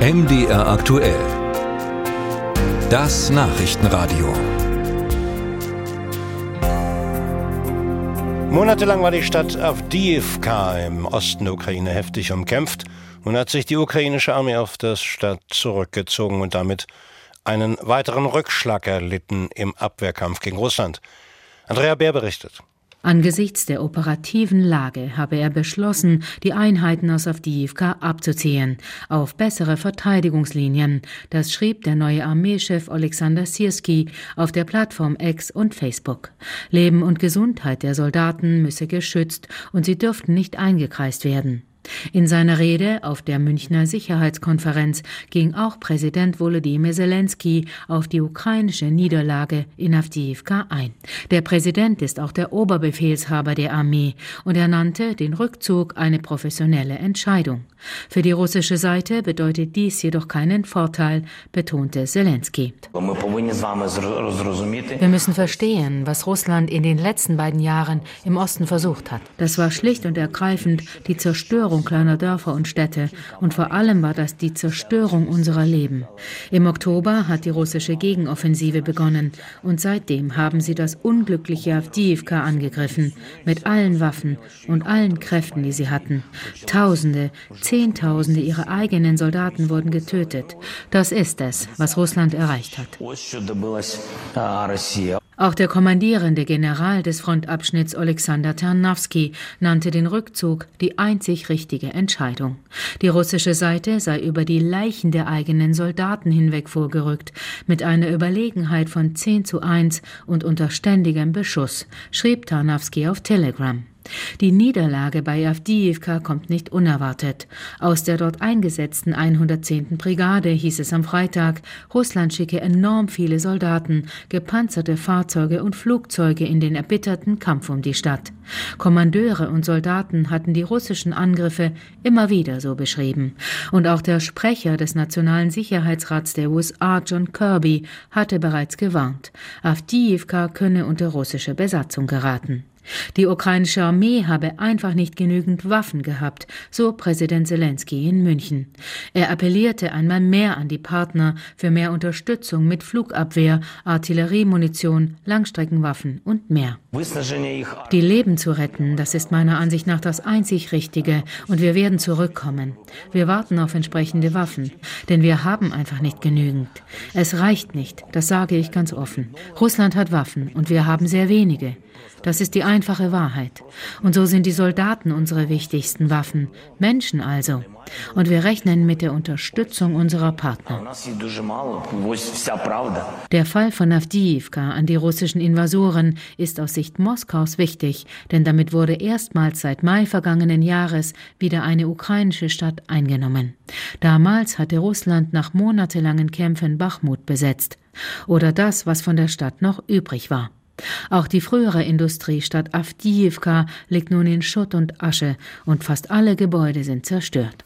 MDR aktuell. Das Nachrichtenradio. Monatelang war die Stadt Avdiivka im Osten der Ukraine heftig umkämpft. Nun hat sich die ukrainische Armee auf das Stadt zurückgezogen und damit einen weiteren Rückschlag erlitten im Abwehrkampf gegen Russland. Andrea Bär berichtet. Angesichts der operativen Lage habe er beschlossen, die Einheiten aus Avdiivka abzuziehen, auf bessere Verteidigungslinien. Das schrieb der neue Armeechef Alexander Sirski auf der Plattform X und Facebook. Leben und Gesundheit der Soldaten müsse geschützt und sie dürften nicht eingekreist werden. In seiner Rede auf der Münchner Sicherheitskonferenz ging auch Präsident Volodymyr Zelensky auf die ukrainische Niederlage in Avdiivka ein. Der Präsident ist auch der Oberbefehlshaber der Armee und er nannte den Rückzug eine professionelle Entscheidung. Für die russische Seite bedeutet dies jedoch keinen Vorteil, betonte Zelensky. Wir müssen verstehen, was Russland in den letzten beiden Jahren im Osten versucht hat. Das war schlicht und ergreifend die Zerstörung Zerstörung kleiner Dörfer und Städte und vor allem war das die Zerstörung unserer Leben. Im Oktober hat die russische Gegenoffensive begonnen und seitdem haben sie das unglückliche Avdiivka angegriffen mit allen Waffen und allen Kräften, die sie hatten. Tausende, Zehntausende ihrer eigenen Soldaten wurden getötet. Das ist es, was Russland erreicht hat. Auch der kommandierende General des Frontabschnitts Alexander Tarnowski nannte den Rückzug die einzig richtige Entscheidung. Die russische Seite sei über die Leichen der eigenen Soldaten hinweg vorgerückt, mit einer Überlegenheit von 10 zu 1 und unter ständigem Beschuss, schrieb Tarnowski auf Telegram. Die Niederlage bei Avdiivka kommt nicht unerwartet. Aus der dort eingesetzten 110. Brigade hieß es am Freitag, Russland schicke enorm viele Soldaten, gepanzerte Fahrzeuge und Flugzeuge in den erbitterten Kampf um die Stadt. Kommandeure und Soldaten hatten die russischen Angriffe immer wieder so beschrieben. Und auch der Sprecher des Nationalen Sicherheitsrats der USA, John Kirby, hatte bereits gewarnt. Avdiivka könne unter russische Besatzung geraten. Die ukrainische Armee habe einfach nicht genügend Waffen gehabt, so Präsident Zelensky in München. Er appellierte einmal mehr an die Partner für mehr Unterstützung mit Flugabwehr, Artilleriemunition, Langstreckenwaffen und mehr. Die Leben zu retten, das ist meiner Ansicht nach das einzig Richtige und wir werden zurückkommen. Wir warten auf entsprechende Waffen, denn wir haben einfach nicht genügend. Es reicht nicht, das sage ich ganz offen. Russland hat Waffen und wir haben sehr wenige. Das ist die einfache Wahrheit. Und so sind die Soldaten unsere wichtigsten Waffen, Menschen also. Und wir rechnen mit der Unterstützung unserer Partner. Der Fall von Avdiivka an die russischen Invasoren ist aus Sicht Moskaus wichtig, denn damit wurde erstmals seit Mai vergangenen Jahres wieder eine ukrainische Stadt eingenommen. Damals hatte Russland nach monatelangen Kämpfen Bachmut besetzt. Oder das, was von der Stadt noch übrig war. Auch die frühere Industriestadt Avdiivka liegt nun in Schutt und Asche und fast alle Gebäude sind zerstört.